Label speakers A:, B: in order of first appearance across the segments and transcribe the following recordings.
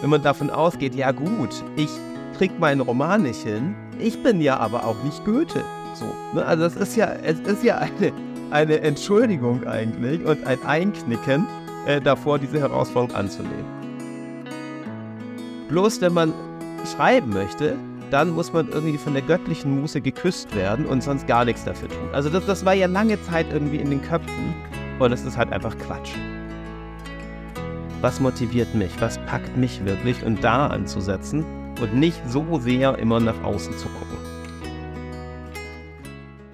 A: wenn man davon ausgeht, ja gut, ich krieg meinen Roman nicht hin, ich bin ja aber auch nicht Goethe. So, ne? Also es ist ja, es ist ja eine, eine Entschuldigung eigentlich und ein Einknicken äh, davor, diese Herausforderung anzunehmen. Bloß wenn man schreiben möchte, dann muss man irgendwie von der göttlichen Muse geküsst werden und sonst gar nichts dafür tun. Also das, das war ja lange Zeit irgendwie in den Köpfen und es ist halt einfach Quatsch. Was motiviert mich? Was packt mich wirklich? Und da anzusetzen und nicht so sehr immer nach außen zu gucken.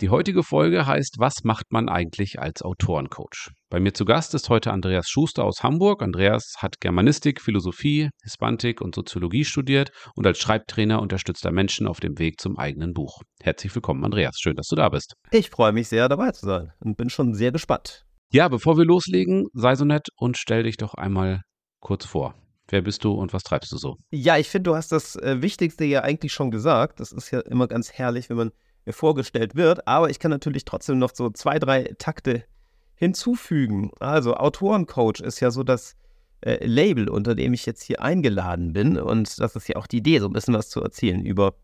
B: Die heutige Folge heißt Was macht man eigentlich als Autorencoach? Bei mir zu Gast ist heute Andreas Schuster aus Hamburg. Andreas hat Germanistik, Philosophie, Hispantik und Soziologie studiert und als Schreibtrainer unterstützt er Menschen auf dem Weg zum eigenen Buch. Herzlich willkommen, Andreas. Schön, dass du da bist.
A: Ich freue mich sehr, dabei zu sein und bin schon sehr gespannt.
B: Ja, bevor wir loslegen, sei so nett und stell dich doch einmal kurz vor. Wer bist du und was treibst du so?
A: Ja, ich finde, du hast das äh, Wichtigste ja eigentlich schon gesagt. Das ist ja immer ganz herrlich, wenn man mir vorgestellt wird. Aber ich kann natürlich trotzdem noch so zwei, drei Takte hinzufügen. Also Autorencoach ist ja so das äh, Label, unter dem ich jetzt hier eingeladen bin. Und das ist ja auch die Idee, so ein bisschen was zu erzählen über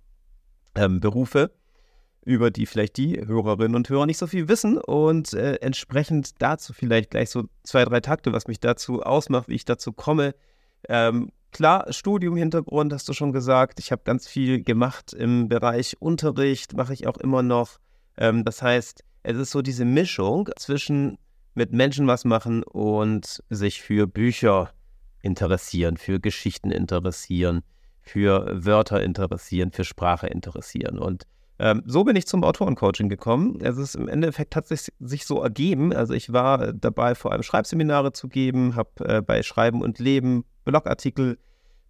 A: ähm, Berufe, über die vielleicht die Hörerinnen und Hörer nicht so viel wissen. Und äh, entsprechend dazu vielleicht gleich so zwei, drei Takte, was mich dazu ausmacht, wie ich dazu komme. Ähm, Klar, Studium-Hintergrund hast du schon gesagt. Ich habe ganz viel gemacht im Bereich Unterricht, mache ich auch immer noch. Ähm, das heißt, es ist so diese Mischung zwischen mit Menschen was machen und sich für Bücher interessieren, für Geschichten interessieren, für Wörter interessieren, für Sprache interessieren. Und ähm, so bin ich zum Autorencoaching gekommen. Es ist im Endeffekt hat sich, sich so ergeben. Also ich war dabei, vor allem Schreibseminare zu geben, habe äh, bei Schreiben und Leben Blogartikel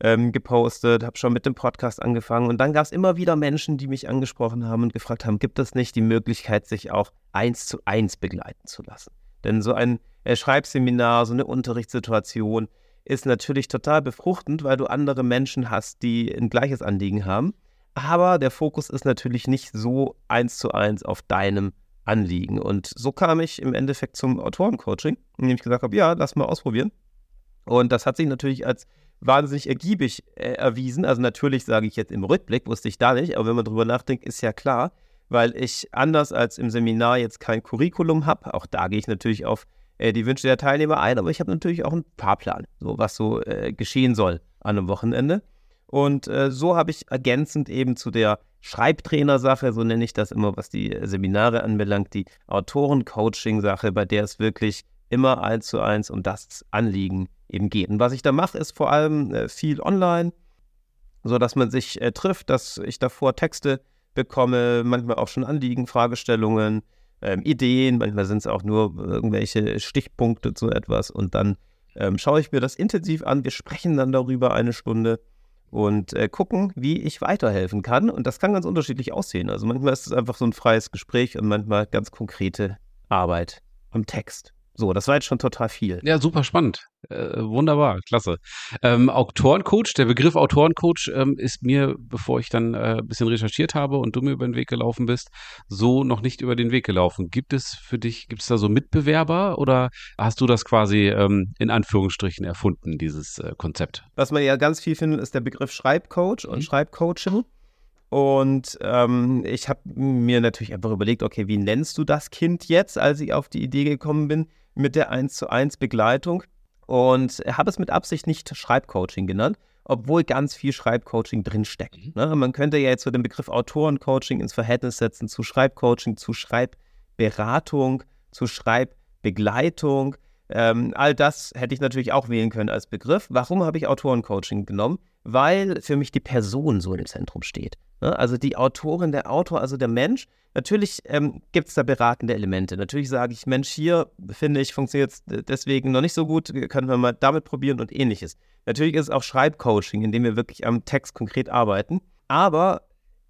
A: ähm, gepostet, habe schon mit dem Podcast angefangen und dann gab es immer wieder Menschen, die mich angesprochen haben und gefragt haben, gibt es nicht die Möglichkeit, sich auch eins zu eins begleiten zu lassen? Denn so ein äh, Schreibseminar, so eine Unterrichtssituation ist natürlich total befruchtend, weil du andere Menschen hast, die ein gleiches Anliegen haben. Aber der Fokus ist natürlich nicht so eins zu eins auf deinem Anliegen. Und so kam ich im Endeffekt zum Autorencoaching, indem ich gesagt habe, ja, lass mal ausprobieren. Und das hat sich natürlich als wahnsinnig ergiebig äh, erwiesen. Also natürlich sage ich jetzt im Rückblick, wusste ich da nicht, aber wenn man drüber nachdenkt, ist ja klar, weil ich anders als im Seminar jetzt kein Curriculum habe. Auch da gehe ich natürlich auf äh, die Wünsche der Teilnehmer ein, aber ich habe natürlich auch einen Fahrplan, so was so äh, geschehen soll an einem Wochenende. Und äh, so habe ich ergänzend eben zu der Schreibtrainer-Sache, so nenne ich das immer, was die Seminare anbelangt, die Autoren-Coaching-Sache, bei der es wirklich immer eins zu eins um das Anliegen eben geht. Und was ich da mache, ist vor allem äh, viel online, sodass man sich äh, trifft, dass ich davor Texte bekomme, manchmal auch schon Anliegen, Fragestellungen, ähm, Ideen, manchmal sind es auch nur irgendwelche Stichpunkte zu etwas. Und dann ähm, schaue ich mir das intensiv an, wir sprechen dann darüber eine Stunde und äh, gucken, wie ich weiterhelfen kann. Und das kann ganz unterschiedlich aussehen. Also manchmal ist es einfach so ein freies Gespräch und manchmal ganz konkrete Arbeit am Text. So, das war jetzt schon total viel.
B: Ja, super spannend. Äh, wunderbar, klasse. Ähm, Autorencoach, der Begriff Autorencoach ähm, ist mir, bevor ich dann äh, ein bisschen recherchiert habe und du mir über den Weg gelaufen bist, so noch nicht über den Weg gelaufen. Gibt es für dich, gibt es da so Mitbewerber oder hast du das quasi ähm, in Anführungsstrichen erfunden, dieses äh, Konzept?
A: Was man ja ganz viel findet, ist der Begriff Schreibcoach und mhm. Schreibcoaching. Und ähm, ich habe mir natürlich einfach überlegt, okay, wie nennst du das Kind jetzt, als ich auf die Idee gekommen bin? mit der 1 zu 1 Begleitung und habe es mit Absicht nicht Schreibcoaching genannt, obwohl ganz viel Schreibcoaching drinsteckt. Mhm. Ne? Man könnte ja jetzt so den Begriff Autorencoaching ins Verhältnis setzen zu Schreibcoaching, zu Schreibberatung, zu Schreibbegleitung. Ähm, all das hätte ich natürlich auch wählen können als Begriff. Warum habe ich Autorencoaching genommen? Weil für mich die Person so im Zentrum steht. Ne? Also die Autorin, der Autor, also der Mensch. Natürlich ähm, gibt es da beratende Elemente. Natürlich sage ich, Mensch, hier finde ich, funktioniert es deswegen noch nicht so gut, können wir mal damit probieren und ähnliches. Natürlich ist es auch Schreibcoaching, in dem wir wirklich am Text konkret arbeiten. Aber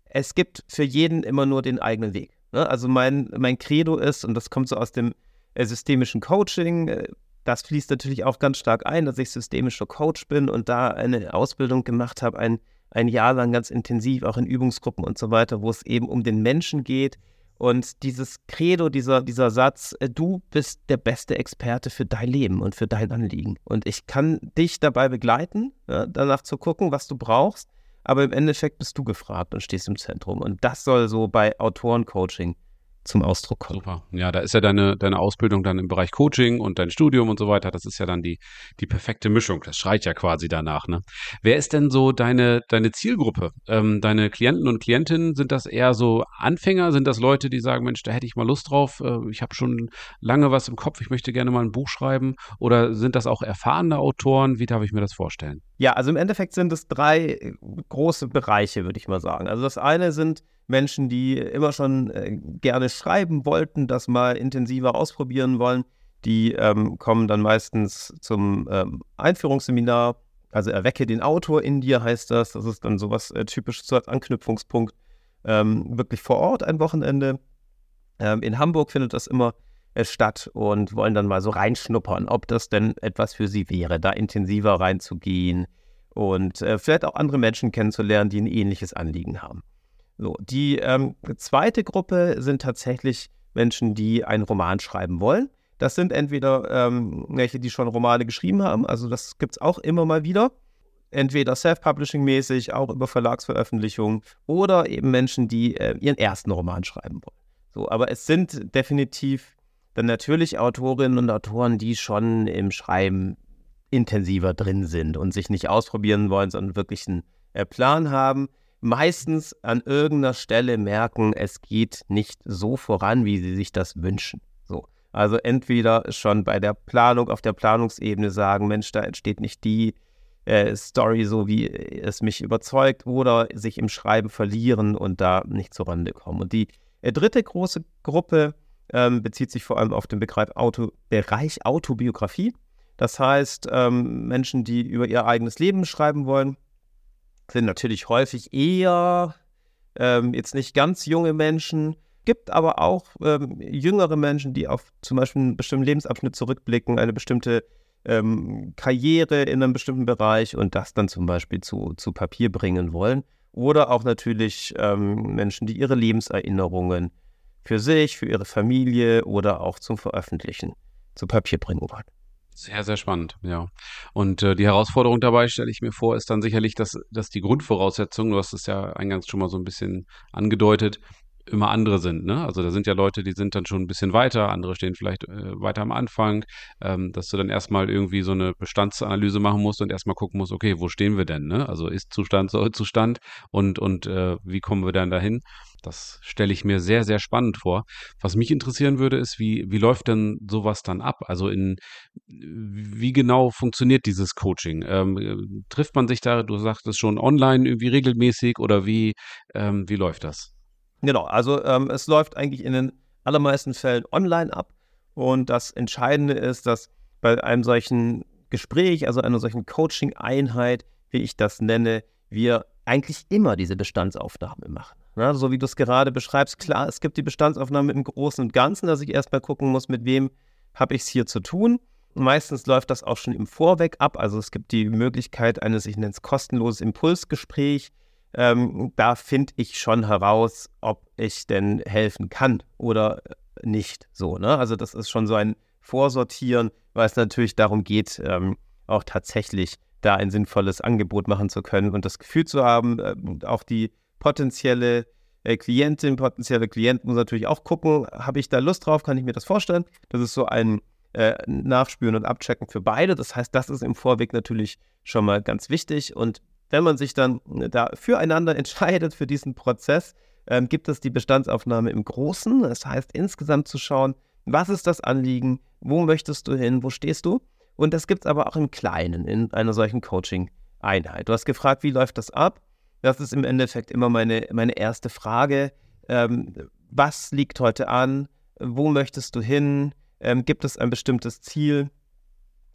A: es gibt für jeden immer nur den eigenen Weg. Ne? Also mein, mein Credo ist, und das kommt so aus dem äh, systemischen Coaching, äh, das fließt natürlich auch ganz stark ein, dass ich systemischer Coach bin und da eine Ausbildung gemacht habe, ein ein Jahr lang ganz intensiv, auch in Übungsgruppen und so weiter, wo es eben um den Menschen geht Und dieses Credo, dieser, dieser Satz, äh, du bist der beste Experte für dein Leben und für dein Anliegen. Und ich kann dich dabei begleiten, ja, danach zu gucken, was du brauchst. Aber im Endeffekt bist du gefragt und stehst im Zentrum. Und das soll so bei Autorencoaching zum Ausdruck kommen.
B: Super. Ja, da ist ja deine, deine Ausbildung dann im Bereich Coaching und dein Studium und so weiter. Das ist ja dann die, die perfekte Mischung. Das schreit ja quasi danach. Ne? Wer ist denn so deine, deine Zielgruppe? Ähm, deine Klienten und Klientinnen, sind das eher so Anfänger? Sind das Leute, die sagen, Mensch, da hätte ich mal Lust drauf? Äh, ich habe schon lange was im Kopf. Ich möchte gerne mal ein Buch schreiben. Oder sind das auch erfahrene Autoren? Wie darf ich mir das vorstellen?
A: Ja, also im Endeffekt sind es drei große Bereiche, würde ich mal sagen. Also das eine sind Menschen, die immer schon äh, gerne schreiben wollten, das mal intensiver ausprobieren wollen. Die ähm, kommen dann meistens zum ähm, Einführungsseminar. Also erwecke den Autor in dir heißt das. Das ist dann sowas äh, typisch so als Anknüpfungspunkt. Ähm, wirklich vor Ort ein Wochenende. Ähm, in Hamburg findet das immer äh, statt und wollen dann mal so reinschnuppern, ob das denn etwas für sie wäre, da intensiver reinzugehen und äh, vielleicht auch andere Menschen kennenzulernen, die ein ähnliches Anliegen haben. So, die ähm, zweite Gruppe sind tatsächlich Menschen, die einen Roman schreiben wollen. Das sind entweder ähm, welche, die schon Romane geschrieben haben, also das gibt es auch immer mal wieder. Entweder Self-Publishing-mäßig, auch über Verlagsveröffentlichungen, oder eben Menschen, die äh, ihren ersten Roman schreiben wollen. So, aber es sind definitiv dann natürlich Autorinnen und Autoren, die schon im Schreiben intensiver drin sind und sich nicht ausprobieren wollen, sondern wirklich einen äh, Plan haben meistens an irgendeiner Stelle merken, es geht nicht so voran, wie sie sich das wünschen. So. Also entweder schon bei der Planung auf der Planungsebene sagen, Mensch, da entsteht nicht die äh, Story so, wie es mich überzeugt, oder sich im Schreiben verlieren und da nicht zur Rande kommen. Und die äh, dritte große Gruppe ähm, bezieht sich vor allem auf den Begriff Auto, Bereich Autobiografie. Das heißt, ähm, Menschen, die über ihr eigenes Leben schreiben wollen, sind natürlich häufig eher ähm, jetzt nicht ganz junge Menschen, gibt aber auch ähm, jüngere Menschen, die auf zum Beispiel einen bestimmten Lebensabschnitt zurückblicken, eine bestimmte ähm, Karriere in einem bestimmten Bereich und das dann zum Beispiel zu, zu Papier bringen wollen. Oder auch natürlich ähm, Menschen, die ihre Lebenserinnerungen für sich, für ihre Familie oder auch zum Veröffentlichen zu Papier bringen wollen.
B: Sehr, sehr spannend, ja. Und äh, die Herausforderung dabei, stelle ich mir vor, ist dann sicherlich, dass, dass die Grundvoraussetzungen, du hast es ja eingangs schon mal so ein bisschen angedeutet, immer andere sind. Ne? Also da sind ja Leute, die sind dann schon ein bisschen weiter, andere stehen vielleicht äh, weiter am Anfang, ähm, dass du dann erstmal irgendwie so eine Bestandsanalyse machen musst und erstmal gucken musst, okay, wo stehen wir denn? Ne? Also ist Zustand, soll Zustand und, und äh, wie kommen wir dann dahin? Das stelle ich mir sehr, sehr spannend vor. Was mich interessieren würde, ist, wie, wie läuft denn sowas dann ab? Also in wie genau funktioniert dieses Coaching? Ähm, trifft man sich da, du sagtest schon, online irgendwie regelmäßig oder wie, ähm, wie läuft das?
A: Genau, also ähm, es läuft eigentlich in den allermeisten Fällen online ab. Und das Entscheidende ist, dass bei einem solchen Gespräch, also einer solchen Coaching-Einheit, wie ich das nenne, wir eigentlich immer diese Bestandsaufnahme machen. Na, so wie du es gerade beschreibst, klar, es gibt die Bestandsaufnahme im Großen und Ganzen, dass ich erstmal gucken muss, mit wem habe ich es hier zu tun. Meistens läuft das auch schon im Vorweg ab. Also es gibt die Möglichkeit eines, ich nenne es kostenloses Impulsgespräch. Ähm, da finde ich schon heraus, ob ich denn helfen kann oder nicht. So, ne? Also das ist schon so ein Vorsortieren, weil es natürlich darum geht, ähm, auch tatsächlich da ein sinnvolles Angebot machen zu können und das Gefühl zu haben, äh, auch die potenzielle äh, Klientin, potenzielle Klient muss natürlich auch gucken, habe ich da Lust drauf, kann ich mir das vorstellen. Das ist so ein äh, Nachspüren und Abchecken für beide. Das heißt, das ist im Vorweg natürlich schon mal ganz wichtig. Und wenn man sich dann äh, da füreinander entscheidet für diesen Prozess, ähm, gibt es die Bestandsaufnahme im Großen. Das heißt, insgesamt zu schauen, was ist das Anliegen, wo möchtest du hin, wo stehst du? Und das gibt es aber auch im Kleinen, in einer solchen Coaching-Einheit. Du hast gefragt, wie läuft das ab? Das ist im Endeffekt immer meine, meine erste Frage. Ähm, was liegt heute an? Wo möchtest du hin? Ähm, gibt es ein bestimmtes Ziel?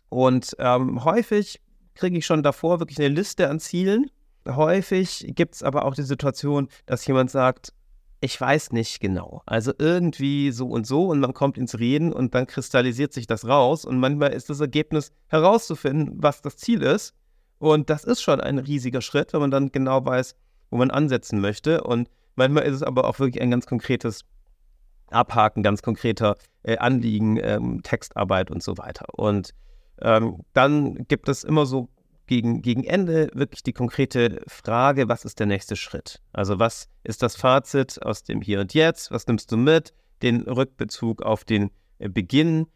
A: Und ähm, häufig kriege ich schon davor wirklich eine Liste an Zielen. Häufig gibt es aber auch die Situation, dass jemand sagt, ich weiß nicht genau. Also irgendwie so und so und man kommt ins Reden und dann kristallisiert sich das raus und manchmal ist das Ergebnis herauszufinden, was das Ziel ist. Und das ist schon ein riesiger Schritt, wenn man dann genau weiß, wo man ansetzen möchte. Und manchmal ist es aber auch wirklich ein ganz konkretes Abhaken ganz konkreter äh, Anliegen, ähm, Textarbeit und so weiter. Und ähm, dann gibt es immer so gegen, gegen Ende wirklich die konkrete Frage, was ist der nächste Schritt? Also was ist das Fazit aus dem Hier und Jetzt? Was nimmst du mit? Den Rückbezug auf den äh, Beginn.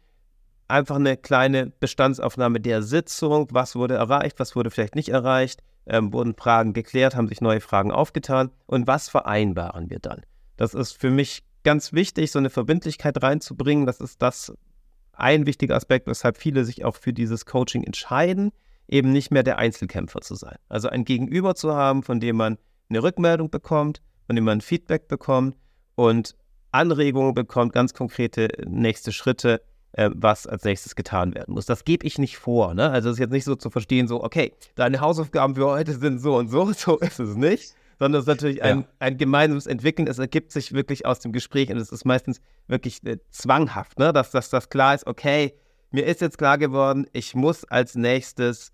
A: Einfach eine kleine Bestandsaufnahme der Sitzung. Was wurde erreicht? Was wurde vielleicht nicht erreicht? Ähm, wurden Fragen geklärt? Haben sich neue Fragen aufgetan? Und was vereinbaren wir dann? Das ist für mich ganz wichtig, so eine Verbindlichkeit reinzubringen. Das ist das ein wichtiger Aspekt, weshalb viele sich auch für dieses Coaching entscheiden, eben nicht mehr der Einzelkämpfer zu sein. Also ein Gegenüber zu haben, von dem man eine Rückmeldung bekommt, von dem man Feedback bekommt und Anregungen bekommt, ganz konkrete nächste Schritte, äh, was als nächstes getan werden muss. Das gebe ich nicht vor. Ne? Also es ist jetzt nicht so zu verstehen, so, okay, deine Hausaufgaben für heute sind so und so, so ist es nicht sondern es ist natürlich ein, ja. ein gemeinsames Entwickeln. Es ergibt sich wirklich aus dem Gespräch und es ist meistens wirklich äh, zwanghaft, ne? dass, dass das klar ist, okay, mir ist jetzt klar geworden, ich muss als nächstes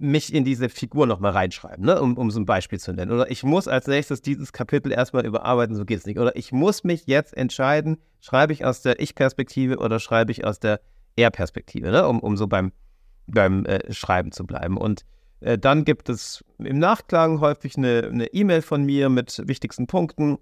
A: mich in diese Figur nochmal reinschreiben, ne? um, um so ein Beispiel zu nennen. Oder ich muss als nächstes dieses Kapitel erstmal überarbeiten, so geht es nicht. Oder ich muss mich jetzt entscheiden, schreibe ich aus der Ich-Perspektive oder schreibe ich aus der Er-Perspektive, ne? um, um so beim, beim äh, Schreiben zu bleiben. Und äh, dann gibt es im Nachklang häufig eine E-Mail von mir mit wichtigsten Punkten.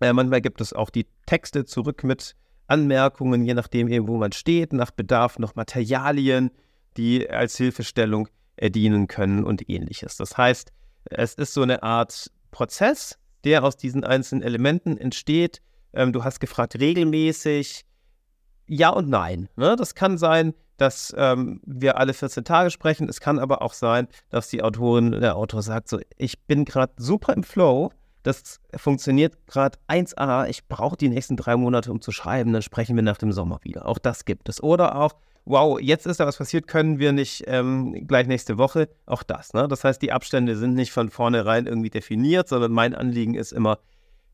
A: Äh, manchmal gibt es auch die Texte zurück mit Anmerkungen, je nachdem eben, wo man steht, nach Bedarf noch Materialien, die als Hilfestellung äh, dienen können und ähnliches. Das heißt, es ist so eine Art Prozess, der aus diesen einzelnen Elementen entsteht. Ähm, du hast gefragt, regelmäßig. Ja und nein. Ne? Das kann sein, dass ähm, wir alle 14 Tage sprechen. Es kann aber auch sein, dass die Autorin, der Autor sagt so, ich bin gerade super im Flow, das funktioniert gerade 1a, ich brauche die nächsten drei Monate, um zu schreiben, dann sprechen wir nach dem Sommer wieder. Auch das gibt es. Oder auch, wow, jetzt ist da was passiert, können wir nicht ähm, gleich nächste Woche. Auch das. Ne? Das heißt, die Abstände sind nicht von vornherein irgendwie definiert, sondern mein Anliegen ist immer,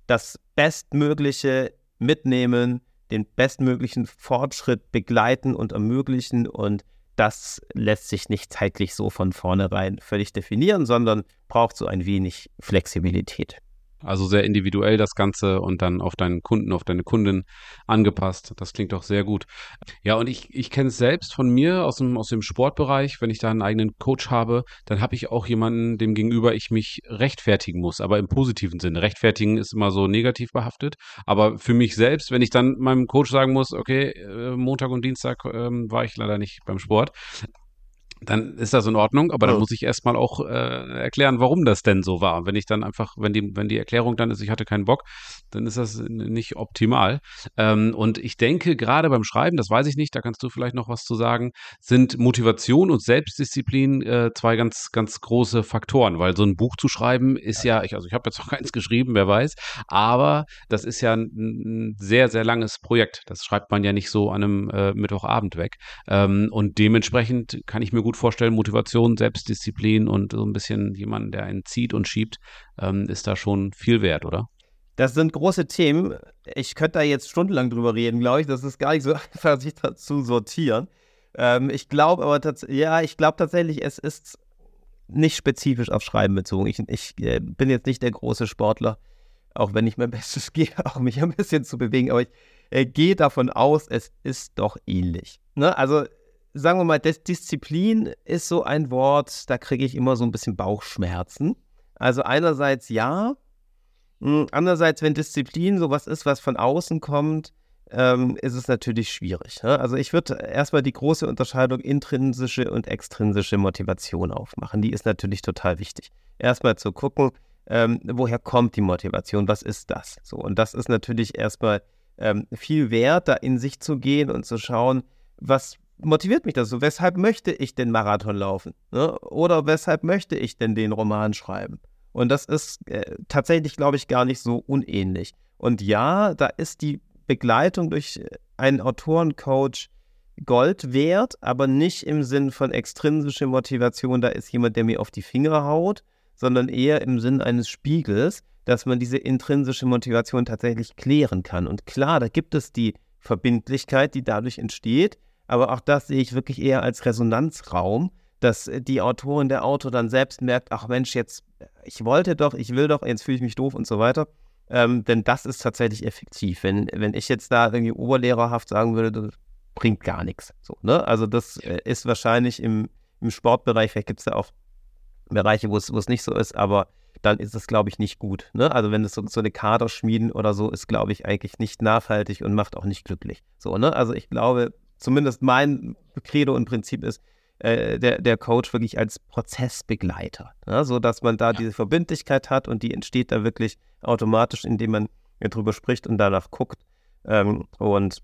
A: das Bestmögliche mitnehmen, den bestmöglichen Fortschritt begleiten und ermöglichen. Und das lässt sich nicht zeitlich so von vornherein völlig definieren, sondern braucht so ein wenig Flexibilität.
B: Also sehr individuell das Ganze und dann auf deinen Kunden, auf deine Kundin angepasst. Das klingt doch sehr gut. Ja, und ich, ich kenne es selbst von mir aus dem, aus dem Sportbereich. Wenn ich da einen eigenen Coach habe, dann habe ich auch jemanden, dem gegenüber ich mich rechtfertigen muss, aber im positiven Sinne. Rechtfertigen ist immer so negativ behaftet. Aber für mich selbst, wenn ich dann meinem Coach sagen muss, okay, äh, Montag und Dienstag ähm, war ich leider nicht beim Sport, dann ist das in Ordnung, aber dann muss ich erstmal auch äh, erklären, warum das denn so war. Wenn ich dann einfach, wenn die, wenn die Erklärung dann ist, ich hatte keinen Bock, dann ist das nicht optimal. Ähm, und ich denke, gerade beim Schreiben, das weiß ich nicht, da kannst du vielleicht noch was zu sagen, sind Motivation und Selbstdisziplin äh, zwei ganz, ganz große Faktoren, weil so ein Buch zu schreiben ist ja, ich, also ich habe jetzt noch keins geschrieben, wer weiß, aber das ist ja ein, ein, sehr, sehr langes Projekt. Das schreibt man ja nicht so an einem äh, Mittwochabend weg. Ähm, und dementsprechend kann ich mir gut vorstellen, Motivation, Selbstdisziplin und so ein bisschen jemand, der einen zieht und schiebt, ähm, ist da schon viel wert, oder?
A: Das sind große Themen. Ich könnte da jetzt stundenlang drüber reden, glaube ich. Das ist gar nicht so einfach, sich da zu sortieren. Ähm, ich glaube aber tatsächlich, ja, ich glaube tatsächlich, es ist nicht spezifisch auf Schreiben bezogen. Ich, ich äh, bin jetzt nicht der große Sportler, auch wenn ich mein Bestes gehe, auch mich ein bisschen zu bewegen, aber ich äh, gehe davon aus, es ist doch ähnlich. Ne? Also sagen wir mal, Disziplin ist so ein Wort, da kriege ich immer so ein bisschen Bauchschmerzen. Also einerseits ja, hm, andererseits, wenn Disziplin sowas ist, was von außen kommt, ähm, ist es natürlich schwierig. Ne? Also ich würde erstmal die große Unterscheidung intrinsische und extrinsische Motivation aufmachen. Die ist natürlich total wichtig. Erstmal zu gucken, ähm, woher kommt die Motivation, was ist das? So, und das ist natürlich erstmal ähm, viel wert, da in sich zu gehen und zu schauen, was motiviert mich das so? Weshalb möchte ich den Marathon laufen? Ne? Oder weshalb möchte ich denn den Roman schreiben? Und das ist äh, tatsächlich, glaube ich, gar nicht so unähnlich. Und ja, da ist die Begleitung durch äh, einen Autorencoach Gold wert, aber nicht im Sinn von extrinsischer Motivation, da ist jemand, der mir auf die Finger haut, sondern eher im Sinn eines Spiegels, dass man diese intrinsische Motivation tatsächlich klären kann. Und klar, da gibt es die Verbindlichkeit, die dadurch entsteht, aber auch das sehe ich wirklich eher als Resonanzraum, dass die Autorin, der Autor dann selbst merkt, ach Mensch, jetzt, ich wollte doch, ich will doch, jetzt fühle ich mich doof und so weiter. Ähm, denn das ist tatsächlich effektiv. Wenn, wenn ich jetzt da irgendwie oberlehrerhaft sagen würde, das bringt gar nichts. So, ne? Also das äh, ist wahrscheinlich im, im Sportbereich, vielleicht gibt es ja auch Bereiche, wo es, wo es nicht so ist, aber dann ist es, glaube ich, nicht gut. Ne? Also wenn es so, so eine Kader schmieden oder so ist, glaube ich, eigentlich nicht nachhaltig und macht auch nicht glücklich. So, ne? Also ich glaube, zumindest mein Credo und Prinzip ist, äh, der, der Coach wirklich als Prozessbegleiter, ja, so dass man da ja. diese Verbindlichkeit hat und die entsteht da wirklich automatisch, indem man drüber spricht und danach guckt ähm, und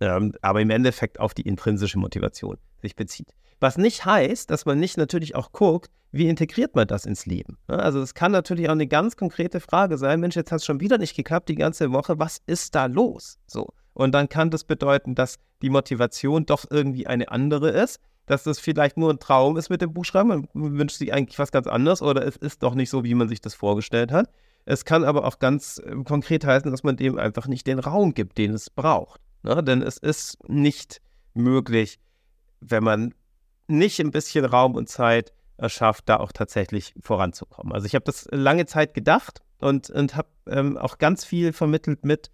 A: ähm, aber im Endeffekt auf die intrinsische Motivation sich bezieht. Was nicht heißt, dass man nicht natürlich auch guckt, wie integriert man das ins Leben? Also es kann natürlich auch eine ganz konkrete Frage sein, Mensch, jetzt hat es schon wieder nicht geklappt die ganze Woche, was ist da los? So. Und dann kann das bedeuten, dass die Motivation doch irgendwie eine andere ist, dass das vielleicht nur ein Traum ist mit dem Buchschreiben, man wünscht sich eigentlich was ganz anderes oder es ist doch nicht so, wie man sich das vorgestellt hat. Es kann aber auch ganz äh, konkret heißen, dass man dem einfach nicht den Raum gibt, den es braucht. Ne? Denn es ist nicht möglich, wenn man nicht ein bisschen Raum und Zeit erschafft, da auch tatsächlich voranzukommen. Also ich habe das lange Zeit gedacht und, und habe ähm, auch ganz viel vermittelt mit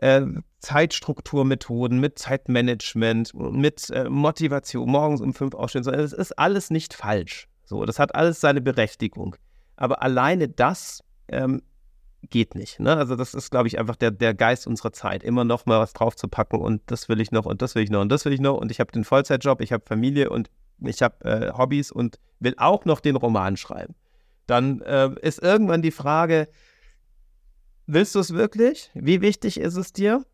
A: äh, Zeitstrukturmethoden, mit Zeitmanagement, mit äh, Motivation, morgens um fünf aufstehen. So, das ist alles nicht falsch. So, das hat alles seine Berechtigung. Aber alleine das ähm, geht nicht. Ne? Also das ist, glaube ich, einfach der, der Geist unserer Zeit, immer noch mal was draufzupacken und das will ich noch und das will ich noch und das will ich noch und ich habe den Vollzeitjob, ich habe Familie und ich habe äh, Hobbys und will auch noch den Roman schreiben. Dann äh, ist irgendwann die Frage, willst du es wirklich? Wie wichtig ist es dir?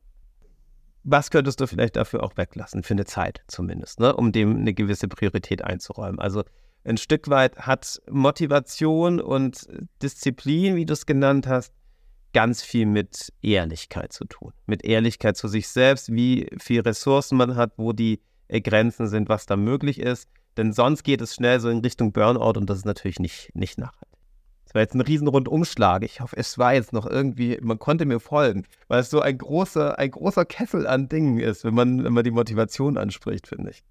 A: Was könntest du vielleicht dafür auch weglassen, für eine Zeit zumindest, ne? um dem eine gewisse Priorität einzuräumen? Also ein Stück weit hat Motivation und Disziplin, wie du es genannt hast, ganz viel mit Ehrlichkeit zu tun. Mit Ehrlichkeit zu sich selbst, wie viel Ressourcen man hat, wo die Grenzen sind, was da möglich ist. Denn sonst geht es schnell so in Richtung Burnout und das ist natürlich nicht, nicht nachhaltig. War jetzt ein Riesenrundumschlag. Ich hoffe, es war jetzt noch irgendwie, man konnte mir folgen, weil es so ein großer, ein großer Kessel an Dingen ist, wenn man, wenn man die Motivation anspricht, finde ich.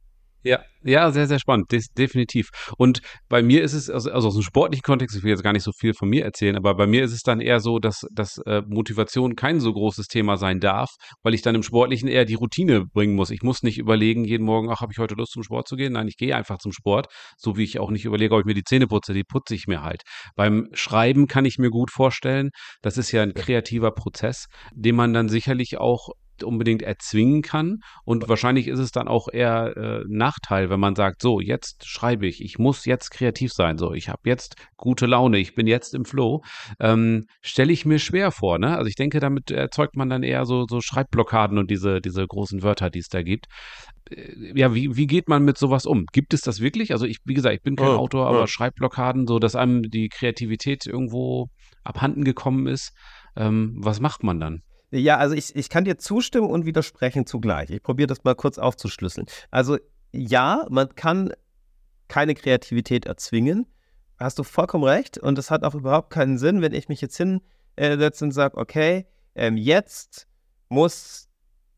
B: Ja, ja, sehr, sehr spannend, De definitiv. Und bei mir ist es, also, also aus dem sportlichen Kontext, ich will jetzt gar nicht so viel von mir erzählen, aber bei mir ist es dann eher so, dass, dass äh, Motivation kein so großes Thema sein darf, weil ich dann im Sportlichen eher die Routine bringen muss. Ich muss nicht überlegen, jeden Morgen, ach, habe ich heute Lust zum Sport zu gehen? Nein, ich gehe einfach zum Sport, so wie ich auch nicht überlege, ob ich mir die Zähne putze, die putze ich mir halt. Beim Schreiben kann ich mir gut vorstellen, das ist ja ein kreativer Prozess, den man dann sicherlich auch unbedingt erzwingen kann. Und wahrscheinlich ist es dann auch eher äh, Nachteil, wenn man sagt, so, jetzt schreibe ich, ich muss jetzt kreativ sein, so, ich habe jetzt gute Laune, ich bin jetzt im Flow, ähm, stelle ich mir schwer vor. Ne? Also ich denke, damit erzeugt man dann eher so, so Schreibblockaden und diese, diese großen Wörter, die es da gibt. Äh, ja, wie, wie geht man mit sowas um? Gibt es das wirklich? Also ich, wie gesagt, ich bin kein oh, Autor, aber oh. Schreibblockaden, so dass einem die Kreativität irgendwo abhanden gekommen ist. Ähm, was macht man dann?
A: Ja, also ich, ich kann dir zustimmen und widersprechen zugleich. Ich probiere das mal kurz aufzuschlüsseln. Also ja, man kann keine Kreativität erzwingen. Hast du vollkommen recht. Und es hat auch überhaupt keinen Sinn, wenn ich mich jetzt hinsetze und sage, okay, ähm, jetzt muss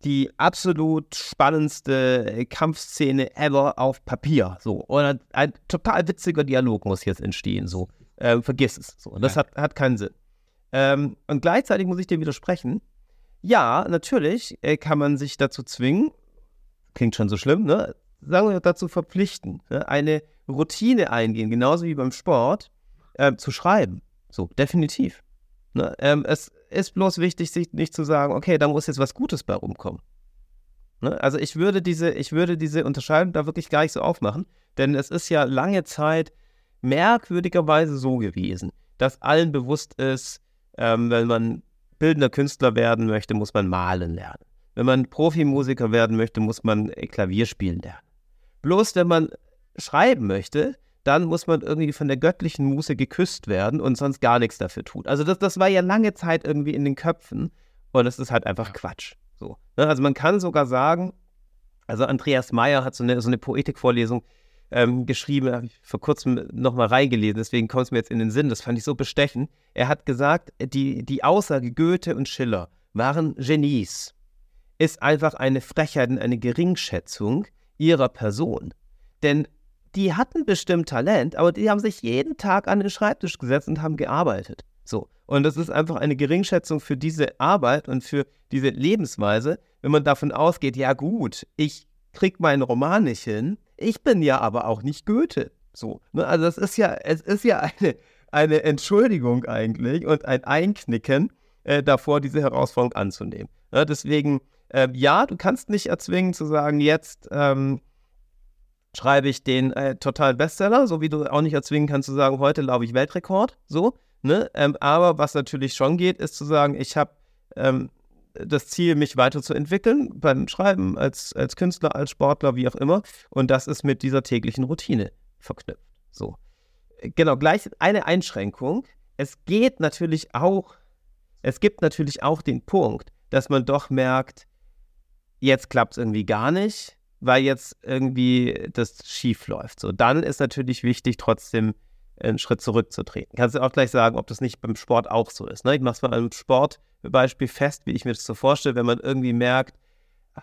A: die absolut spannendste Kampfszene ever auf Papier. So. Oder ein total witziger Dialog muss jetzt entstehen. So. Ähm, vergiss es. So. Das ja. hat, hat keinen Sinn. Ähm, und gleichzeitig muss ich dir widersprechen. Ja, natürlich äh, kann man sich dazu zwingen, klingt schon so schlimm, ne? Sagen wir dazu verpflichten, ne? eine Routine eingehen, genauso wie beim Sport, äh, zu schreiben. So, definitiv. Ne? Ähm, es ist bloß wichtig, sich nicht zu sagen, okay, da muss jetzt was Gutes bei rumkommen. Ne? Also ich würde diese, ich würde diese Unterscheidung da wirklich gar nicht so aufmachen, denn es ist ja lange Zeit merkwürdigerweise so gewesen, dass allen bewusst ist, ähm, wenn man bildender Künstler werden möchte, muss man malen lernen. Wenn man Profimusiker werden möchte, muss man äh, Klavier spielen lernen. Bloß wenn man schreiben möchte, dann muss man irgendwie von der göttlichen Muse geküsst werden und sonst gar nichts dafür tut. Also das, das war ja lange Zeit irgendwie in den Köpfen und es ist halt einfach Quatsch. So. Ne? Also man kann sogar sagen, also Andreas Meyer hat so eine, so eine Poetikvorlesung ähm, geschrieben, habe ich vor kurzem nochmal reingelesen, deswegen kommt es mir jetzt in den Sinn, das fand ich so bestechend. Er hat gesagt, die, die Aussage Goethe und Schiller waren Genies, ist einfach eine Frechheit und eine Geringschätzung ihrer Person. Denn die hatten bestimmt Talent, aber die haben sich jeden Tag an den Schreibtisch gesetzt und haben gearbeitet. So. Und das ist einfach eine Geringschätzung für diese Arbeit und für diese Lebensweise, wenn man davon ausgeht, ja gut, ich krieg meinen Roman nicht hin, ich bin ja aber auch nicht Goethe. So. Ne? Also das ist ja, es ist ja eine, eine Entschuldigung eigentlich und ein Einknicken äh, davor, diese Herausforderung anzunehmen. Ja, deswegen, äh, ja, du kannst nicht erzwingen zu sagen, jetzt ähm, schreibe ich den äh, totalen Bestseller, so wie du auch nicht erzwingen kannst zu sagen, heute laufe ich Weltrekord, so. Ne? Ähm, aber was natürlich schon geht, ist zu sagen, ich habe ähm, das Ziel, mich weiterzuentwickeln beim Schreiben, als, als Künstler, als Sportler, wie auch immer. Und das ist mit dieser täglichen Routine verknüpft. So. Genau, gleich eine Einschränkung. Es geht natürlich auch, es gibt natürlich auch den Punkt, dass man doch merkt, jetzt klappt es irgendwie gar nicht, weil jetzt irgendwie das schief läuft. So, dann ist natürlich wichtig, trotzdem einen Schritt zurückzutreten. Kannst du auch gleich sagen, ob das nicht beim Sport auch so ist. Ne? Ich mache es mal einem Sportbeispiel fest, wie ich mir das so vorstelle, wenn man irgendwie merkt,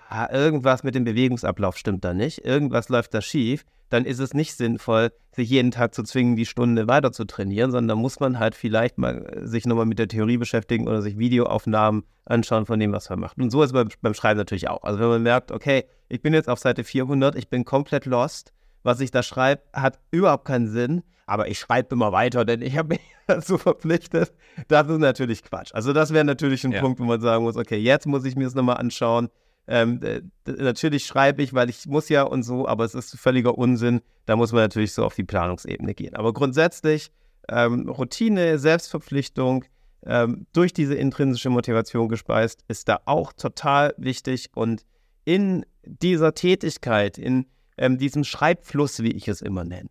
A: ah, irgendwas mit dem Bewegungsablauf stimmt da nicht, irgendwas läuft da schief, dann ist es nicht sinnvoll, sich jeden Tag zu zwingen, die Stunde weiter zu trainieren, sondern da muss man halt vielleicht mal äh, sich nochmal mit der Theorie beschäftigen oder sich Videoaufnahmen anschauen von dem, was man macht. Und so ist es beim, beim Schreiben natürlich auch. Also wenn man merkt, okay, ich bin jetzt auf Seite 400, ich bin komplett lost, was ich da schreibe, hat überhaupt keinen Sinn, aber ich schreibe immer weiter, denn ich habe mich dazu verpflichtet. Das ist natürlich Quatsch. Also das wäre natürlich ein ja. Punkt, wo man sagen muss, okay, jetzt muss ich mir das nochmal anschauen. Ähm, natürlich schreibe ich, weil ich muss ja und so, aber es ist völliger Unsinn. Da muss man natürlich so auf die Planungsebene gehen. Aber grundsätzlich ähm, Routine, Selbstverpflichtung, ähm, durch diese intrinsische Motivation gespeist, ist da auch total wichtig. Und in dieser Tätigkeit, in ähm, diesem Schreibfluss, wie ich es immer nenne,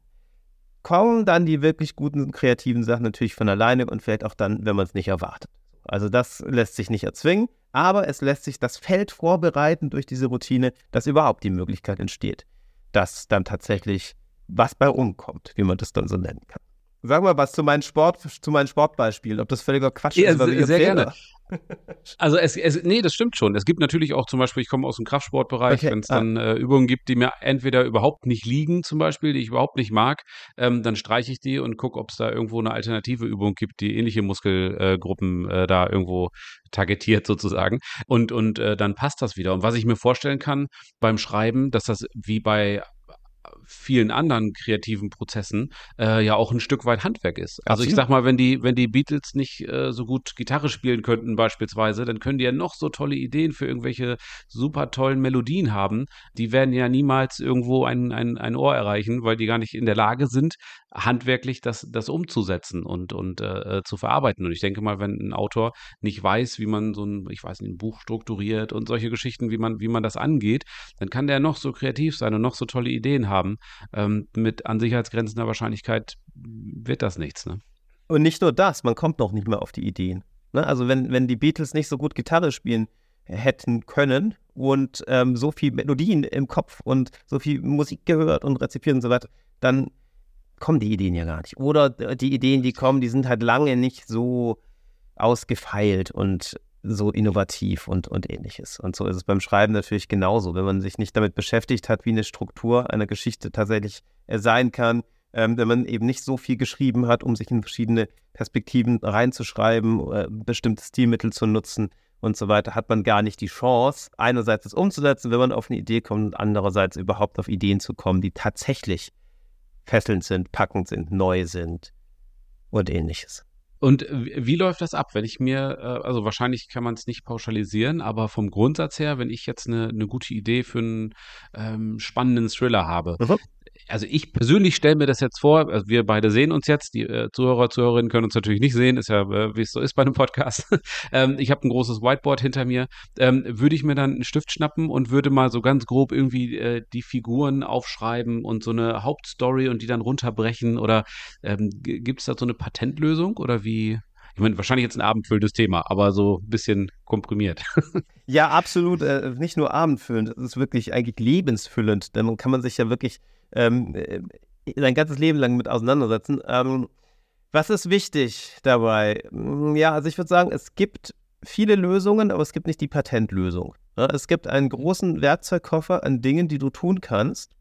A: kommen dann die wirklich guten kreativen Sachen natürlich von alleine und vielleicht auch dann, wenn man es nicht erwartet. Also das lässt sich nicht erzwingen, aber es lässt sich das Feld vorbereiten durch diese Routine, dass überhaupt die Möglichkeit entsteht, dass dann tatsächlich was bei rumkommt, wie man das dann so nennen kann. Sag mal was zu meinen Sport, zu meinen Sportbeispielen, ob das völliger Quatsch ja, ist.
B: Was sehr, sehr gerne. Also es, es, nee, das stimmt schon. Es gibt natürlich auch zum Beispiel, ich komme aus dem Kraftsportbereich, okay. wenn es ah. dann äh, Übungen gibt, die mir entweder überhaupt nicht liegen, zum Beispiel, die ich überhaupt nicht mag, ähm, dann streiche ich die und gucke, ob es da irgendwo eine alternative Übung gibt, die ähnliche Muskelgruppen äh, da irgendwo targetiert sozusagen. Und, und äh, dann passt das wieder. Und was ich mir vorstellen kann beim Schreiben, dass das wie bei vielen anderen kreativen Prozessen äh, ja auch ein Stück weit Handwerk ist. Also Absolut. ich sag mal, wenn die, wenn die Beatles nicht äh, so gut Gitarre spielen könnten beispielsweise, dann können die ja noch so tolle Ideen für irgendwelche super tollen Melodien haben. Die werden ja niemals irgendwo ein, ein, ein Ohr erreichen, weil die gar nicht in der Lage sind, handwerklich das, das umzusetzen und, und äh, zu verarbeiten. Und ich denke mal, wenn ein Autor nicht weiß, wie man so ein, ich weiß nicht, ein Buch strukturiert und solche Geschichten, wie man, wie man das angeht, dann kann der noch so kreativ sein und noch so tolle Ideen haben. Ähm, mit an Sicherheitsgrenzen Wahrscheinlichkeit wird das nichts. Ne?
A: Und nicht nur das, man kommt noch nicht mehr auf die Ideen. Ne? Also wenn, wenn die Beatles nicht so gut Gitarre spielen hätten können und ähm, so viel Melodien im Kopf und so viel Musik gehört und rezipiert und so weiter, dann kommen die Ideen ja gar nicht. Oder die Ideen, die kommen, die sind halt lange nicht so ausgefeilt und so innovativ und, und ähnliches. Und so ist es beim Schreiben natürlich genauso. Wenn man sich nicht damit beschäftigt hat, wie eine Struktur einer Geschichte tatsächlich sein kann, ähm, wenn man eben nicht so viel geschrieben hat, um sich in verschiedene Perspektiven reinzuschreiben, äh, bestimmte Stilmittel zu nutzen und so weiter, hat man gar nicht die Chance, einerseits das umzusetzen, wenn man auf eine Idee kommt, und andererseits überhaupt auf Ideen zu kommen, die tatsächlich fesselnd sind, packend sind, neu sind und ähnliches.
B: Und wie läuft das ab, wenn ich mir, äh, also wahrscheinlich kann man es nicht pauschalisieren, aber vom Grundsatz her, wenn ich jetzt eine, eine gute Idee für einen ähm, spannenden Thriller habe, mhm also ich persönlich stelle mir das jetzt vor, also wir beide sehen uns jetzt, die äh, Zuhörer, Zuhörerinnen können uns natürlich nicht sehen, ist ja, äh, wie es so ist bei einem Podcast. ähm, ich habe ein großes Whiteboard hinter mir. Ähm, würde ich mir dann einen Stift schnappen und würde mal so ganz grob irgendwie äh, die Figuren aufschreiben und so eine Hauptstory und die dann runterbrechen? Oder ähm, gibt es da so eine Patentlösung oder wie? Ich meine, wahrscheinlich jetzt ein abendfüllendes Thema, aber so ein bisschen komprimiert.
A: ja, absolut. Äh, nicht nur abendfüllend, es ist wirklich eigentlich lebensfüllend. Denn man kann man sich ja wirklich ähm, äh, sein ganzes Leben lang mit auseinandersetzen. Ähm, was ist wichtig dabei? Hm, ja, also ich würde sagen, es gibt viele Lösungen, aber es gibt nicht die Patentlösung. Ja, es gibt einen großen Werkzeugkoffer an Dingen, die du tun kannst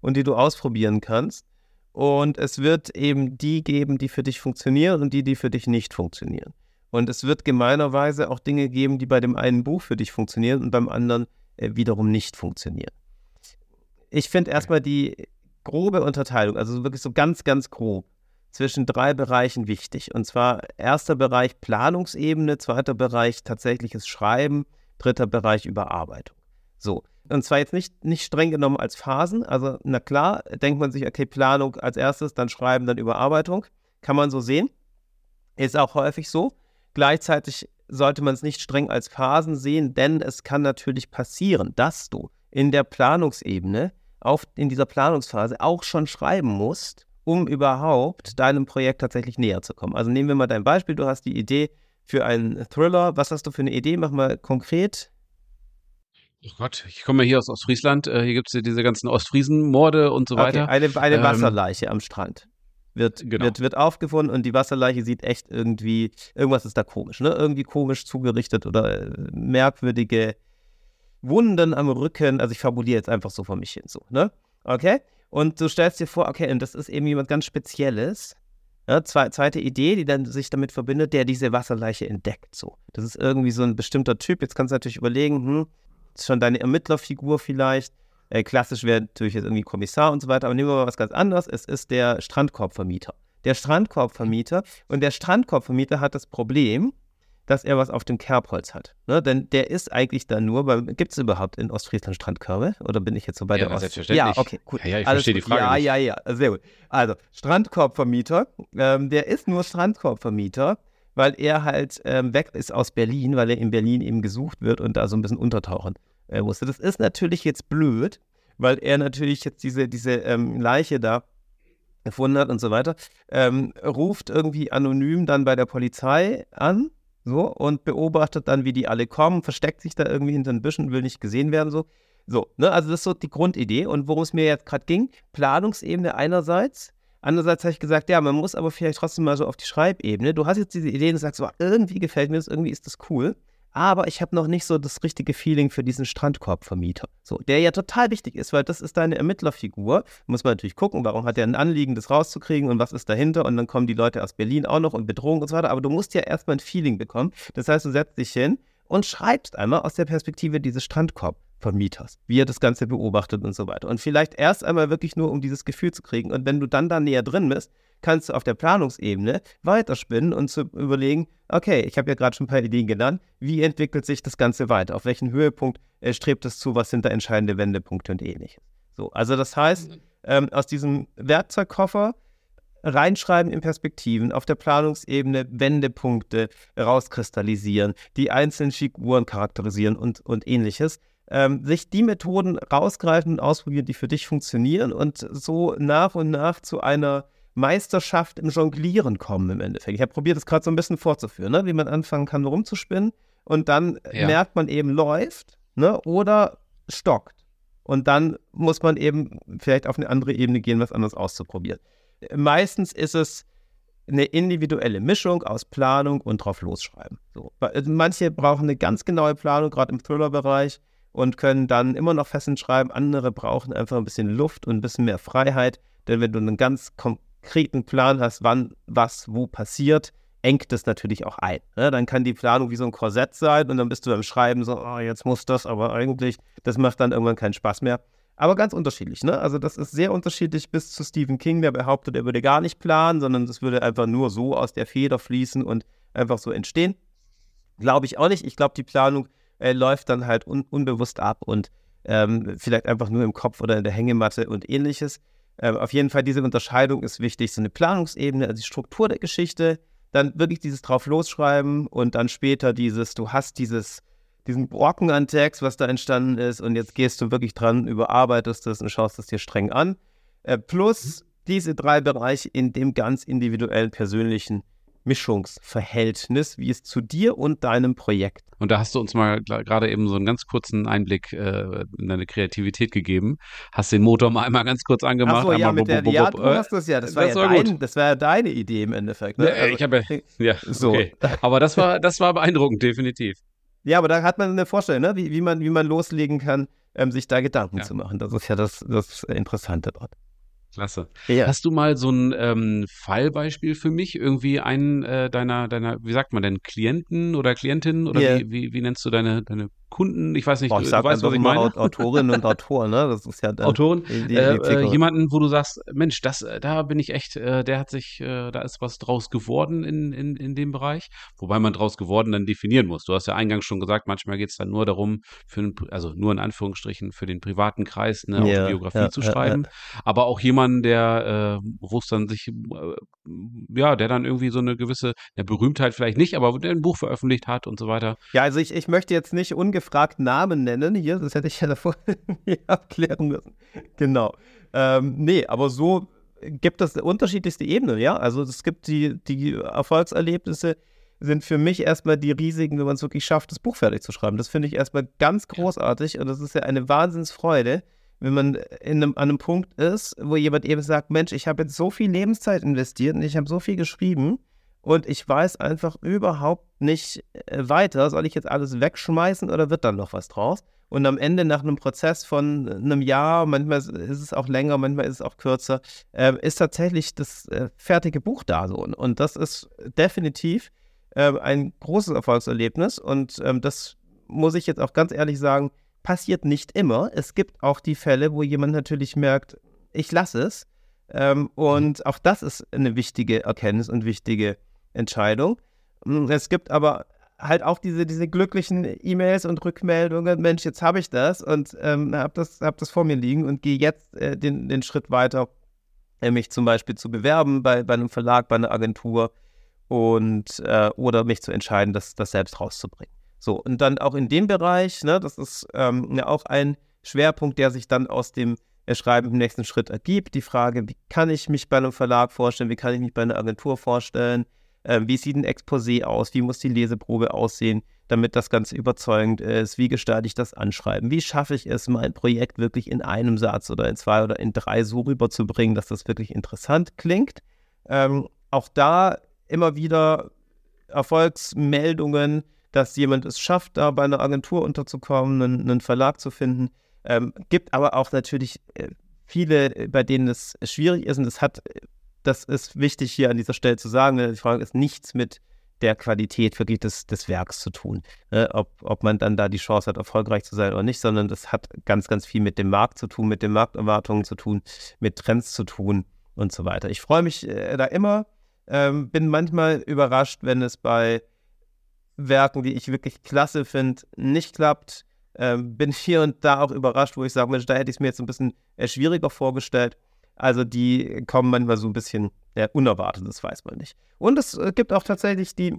A: und die du ausprobieren kannst. Und es wird eben die geben, die für dich funktionieren und die, die für dich nicht funktionieren. Und es wird gemeinerweise auch Dinge geben, die bei dem einen Buch für dich funktionieren und beim anderen äh, wiederum nicht funktionieren. Ich finde erstmal die grobe Unterteilung, also wirklich so ganz, ganz grob, zwischen drei Bereichen wichtig. Und zwar erster Bereich Planungsebene, zweiter Bereich tatsächliches Schreiben, dritter Bereich Überarbeitung. So, und zwar jetzt nicht, nicht streng genommen als Phasen. Also, na klar, denkt man sich, okay, Planung als erstes, dann Schreiben, dann Überarbeitung. Kann man so sehen. Ist auch häufig so. Gleichzeitig sollte man es nicht streng als Phasen sehen, denn es kann natürlich passieren, dass du in der Planungsebene, auf, in dieser Planungsphase auch schon schreiben musst, um überhaupt deinem Projekt tatsächlich näher zu kommen. Also nehmen wir mal dein Beispiel, du hast die Idee für einen Thriller. Was hast du für eine Idee? Mach mal konkret.
B: Oh Gott, ich komme ja hier aus Ostfriesland. Äh, hier gibt es ja diese ganzen Ostfriesen-Morde und so weiter.
A: Okay, eine, eine ähm, Wasserleiche am Strand wird, genau. wird, wird aufgefunden und die Wasserleiche sieht echt irgendwie, irgendwas ist da komisch, ne? Irgendwie komisch zugerichtet oder äh, merkwürdige Wunden am Rücken. Also ich fabuliere jetzt einfach so vor mich hin, so, ne? Okay? Und du stellst dir vor, okay, und das ist eben jemand ganz Spezielles. Ja, zwei, zweite Idee, die dann sich damit verbindet, der diese Wasserleiche entdeckt. So. Das ist irgendwie so ein bestimmter Typ. Jetzt kannst du natürlich überlegen, hm, ist schon deine Ermittlerfigur vielleicht. Äh, klassisch wäre natürlich jetzt irgendwie Kommissar und so weiter, aber nehmen wir mal was ganz anderes. Es ist der Strandkorbvermieter. Der Strandkorbvermieter und der Strandkorbvermieter hat das Problem, dass er was auf dem Kerbholz hat. Ne? Denn der ist eigentlich dann nur, gibt es überhaupt in Ostfriesland Strandkörbe? Oder bin ich jetzt so bei
B: ja,
A: der Ost?
B: Selbstverständlich.
A: Ja, okay,
B: gut. Ja, ja ich verstehe die Frage.
A: Ja,
B: nicht.
A: ja, ja, sehr gut. Also, Strandkorbvermieter, ähm, der ist nur Strandkorbvermieter, weil er halt ähm, weg ist aus Berlin, weil er in Berlin eben gesucht wird und da so ein bisschen untertauchen äh, musste. Das ist natürlich jetzt blöd, weil er natürlich jetzt diese, diese ähm, Leiche da gefunden hat und so weiter, ähm, ruft irgendwie anonym dann bei der Polizei an, so, und beobachtet dann, wie die alle kommen, versteckt sich da irgendwie hinter den Büschen, will nicht gesehen werden, so. So, ne, also das ist so die Grundidee. Und worum es mir jetzt gerade ging, Planungsebene einerseits, andererseits habe ich gesagt, ja, man muss aber vielleicht trotzdem mal so auf die Schreibebene. Du hast jetzt diese Idee und sagst so, irgendwie gefällt mir das, irgendwie ist das cool aber ich habe noch nicht so das richtige Feeling für diesen Strandkorbvermieter. So, der ja total wichtig ist, weil das ist deine Ermittlerfigur. Muss man natürlich gucken, warum hat er ein Anliegen, das rauszukriegen und was ist dahinter und dann kommen die Leute aus Berlin auch noch und Bedrohung und so weiter. Aber du musst ja erstmal ein Feeling bekommen. Das heißt, du setzt dich hin und schreibst einmal aus der Perspektive dieses Strandkorbvermieters, wie er das Ganze beobachtet und so weiter. Und vielleicht erst einmal wirklich nur, um dieses Gefühl zu kriegen. Und wenn du dann da näher drin bist, kannst du auf der Planungsebene weiterspinnen und zu überlegen, okay, ich habe ja gerade schon ein paar Ideen genannt, wie entwickelt sich das Ganze weiter? Auf welchen Höhepunkt äh, strebt es zu? Was sind da entscheidende Wendepunkte und ähnliches? So, also das heißt, ähm, aus diesem Werkzeugkoffer reinschreiben in Perspektiven, auf der Planungsebene Wendepunkte rauskristallisieren, die einzelnen Figuren charakterisieren und, und ähnliches. Ähm, sich die Methoden rausgreifen und ausprobieren, die für dich funktionieren und so nach und nach zu einer Meisterschaft im Jonglieren kommen im Endeffekt. Ich habe probiert, das gerade so ein bisschen vorzuführen, ne? wie man anfangen kann, rumzuspinnen und dann ja. merkt man eben, läuft ne? oder stockt. Und dann muss man eben vielleicht auf eine andere Ebene gehen, was anderes auszuprobieren. Meistens ist es eine individuelle Mischung aus Planung und drauf losschreiben. So. Also manche brauchen eine ganz genaue Planung, gerade im Thriller-Bereich, und können dann immer noch fesselnd schreiben. Andere brauchen einfach ein bisschen Luft und ein bisschen mehr Freiheit. Denn wenn du einen ganz konkreten Plan hast, wann was wo passiert, engt das natürlich auch ein. Ne? Dann kann die Planung wie so ein Korsett sein und dann bist du beim Schreiben so, oh, jetzt muss das, aber eigentlich, das macht dann irgendwann keinen Spaß mehr. Aber ganz unterschiedlich, ne? Also das ist sehr unterschiedlich bis zu Stephen King, der behauptet, er würde gar nicht planen, sondern das würde einfach nur so aus der Feder fließen und einfach so entstehen. Glaube ich auch nicht. Ich glaube, die Planung äh, läuft dann halt un unbewusst ab und ähm, vielleicht einfach nur im Kopf oder in der Hängematte und ähnliches. Ähm, auf jeden Fall, diese Unterscheidung ist wichtig. So eine Planungsebene, also die Struktur der Geschichte, dann wirklich dieses drauf losschreiben und dann später dieses, du hast dieses, diesen Brocken an Text, was da entstanden ist und jetzt gehst du wirklich dran, überarbeitest das und schaust es dir streng an. Äh, plus mhm. diese drei Bereiche in dem ganz individuellen, persönlichen Mischungsverhältnis, wie es zu dir und deinem Projekt.
B: Und da hast du uns mal gerade eben so einen ganz kurzen Einblick äh, in deine Kreativität gegeben. Hast den Motor mal einmal ganz kurz angemacht. Ach
A: so, ja, mit der, ja, du hast das ja. Das war, das ja, war dein, das war ja deine Idee im Endeffekt. Ne?
B: Also, ich habe ja, so. Okay. Aber das war, das war beeindruckend, definitiv.
A: Ja, aber da hat man eine Vorstellung, ne? wie, wie, man, wie man loslegen kann, ähm, sich da Gedanken ja. zu machen. Das ist ja das, das Interessante dort.
B: Klasse. Ja. Hast du mal so ein ähm, Fallbeispiel für mich? Irgendwie einen äh, deiner, deiner, wie sagt man denn, Klienten oder Klientinnen oder yeah. wie, wie, wie, nennst du deine, deine Kunden? Ich weiß nicht,
A: Boah, ich
B: du, weißt,
A: was ich meine. Autorinnen und Autoren, ne? Das ist ja
B: dann Autoren. Die, die äh, äh, jemanden, wo du sagst, Mensch, das, äh, da bin ich echt, äh, der hat sich, da ist was draus geworden in, in, in dem Bereich. Wobei man draus geworden dann definieren muss. Du hast ja eingangs schon gesagt, manchmal geht es dann nur darum, für also nur in Anführungsstrichen, für den privaten Kreis eine yeah, Autobiografie ja, zu schreiben. Ja, ja. Aber auch jemanden, der, wo es dann sich, ja, der dann irgendwie so eine gewisse, der Berühmtheit vielleicht nicht, aber der ein Buch veröffentlicht hat und so weiter.
A: Ja, also ich, ich möchte jetzt nicht ungefragt Namen nennen hier, das hätte ich ja davor abklären müssen. Genau. Ähm, nee, aber so gibt es unterschiedlichste Ebenen, ja. Also es gibt die, die Erfolgserlebnisse, sind für mich erstmal die riesigen, wenn man es wirklich schafft, das Buch fertig zu schreiben. Das finde ich erstmal ganz großartig und das ist ja eine Wahnsinnsfreude, wenn man in einem, an einem Punkt ist, wo jemand eben sagt, Mensch, ich habe jetzt so viel Lebenszeit investiert und ich habe so viel geschrieben und ich weiß einfach überhaupt nicht äh, weiter, soll ich jetzt alles wegschmeißen oder wird dann noch was draus? Und am Ende nach einem Prozess von einem Jahr, manchmal ist es auch länger, manchmal ist es auch kürzer, äh, ist tatsächlich das äh, fertige Buch da so. Und das ist definitiv äh, ein großes Erfolgserlebnis. Und ähm, das muss ich jetzt auch ganz ehrlich sagen, passiert nicht immer. Es gibt auch die Fälle, wo jemand natürlich merkt, ich lasse es. Ähm, und auch das ist eine wichtige Erkenntnis und wichtige Entscheidung. Mm, es gibt aber halt auch diese, diese glücklichen E-Mails und Rückmeldungen, Mensch, jetzt habe ich das und ähm, habe das, hab das vor mir liegen und gehe jetzt äh, den, den Schritt weiter, äh, mich zum Beispiel zu bewerben bei, bei einem Verlag, bei einer Agentur und äh, oder mich zu entscheiden, das, das selbst rauszubringen. So, und dann auch in dem Bereich, ne, das ist ähm, ja auch ein Schwerpunkt, der sich dann aus dem Schreiben im nächsten Schritt ergibt. Die Frage, wie kann ich mich bei einem Verlag vorstellen, wie kann ich mich bei einer Agentur vorstellen, äh, wie sieht ein Exposé aus, wie muss die Leseprobe aussehen, damit das Ganze überzeugend ist, wie gestalte ich das Anschreiben, wie schaffe ich es, mein Projekt wirklich in einem Satz oder in zwei oder in drei so rüberzubringen, dass das wirklich interessant klingt. Ähm, auch da immer wieder Erfolgsmeldungen, dass jemand es schafft, da bei einer Agentur unterzukommen, einen, einen Verlag zu finden. Ähm, gibt aber auch natürlich äh, viele, bei denen es schwierig ist und es hat, das ist wichtig hier an dieser Stelle zu sagen, die Frage ist nichts mit der Qualität wirklich des, des Werks zu tun. Ne? Ob, ob man dann da die Chance hat, erfolgreich zu sein oder nicht, sondern das hat ganz, ganz viel mit dem Markt zu tun, mit den Markterwartungen zu tun, mit Trends zu tun und so weiter. Ich freue mich äh, da immer, ähm, bin manchmal überrascht, wenn es bei Werken, die ich wirklich klasse finde, nicht klappt. Ähm, bin hier und da auch überrascht, wo ich sage, Mensch, da hätte ich es mir jetzt ein bisschen äh, schwieriger vorgestellt. Also die kommen manchmal so ein bisschen ja, unerwartet, das weiß man nicht. Und es äh, gibt auch tatsächlich die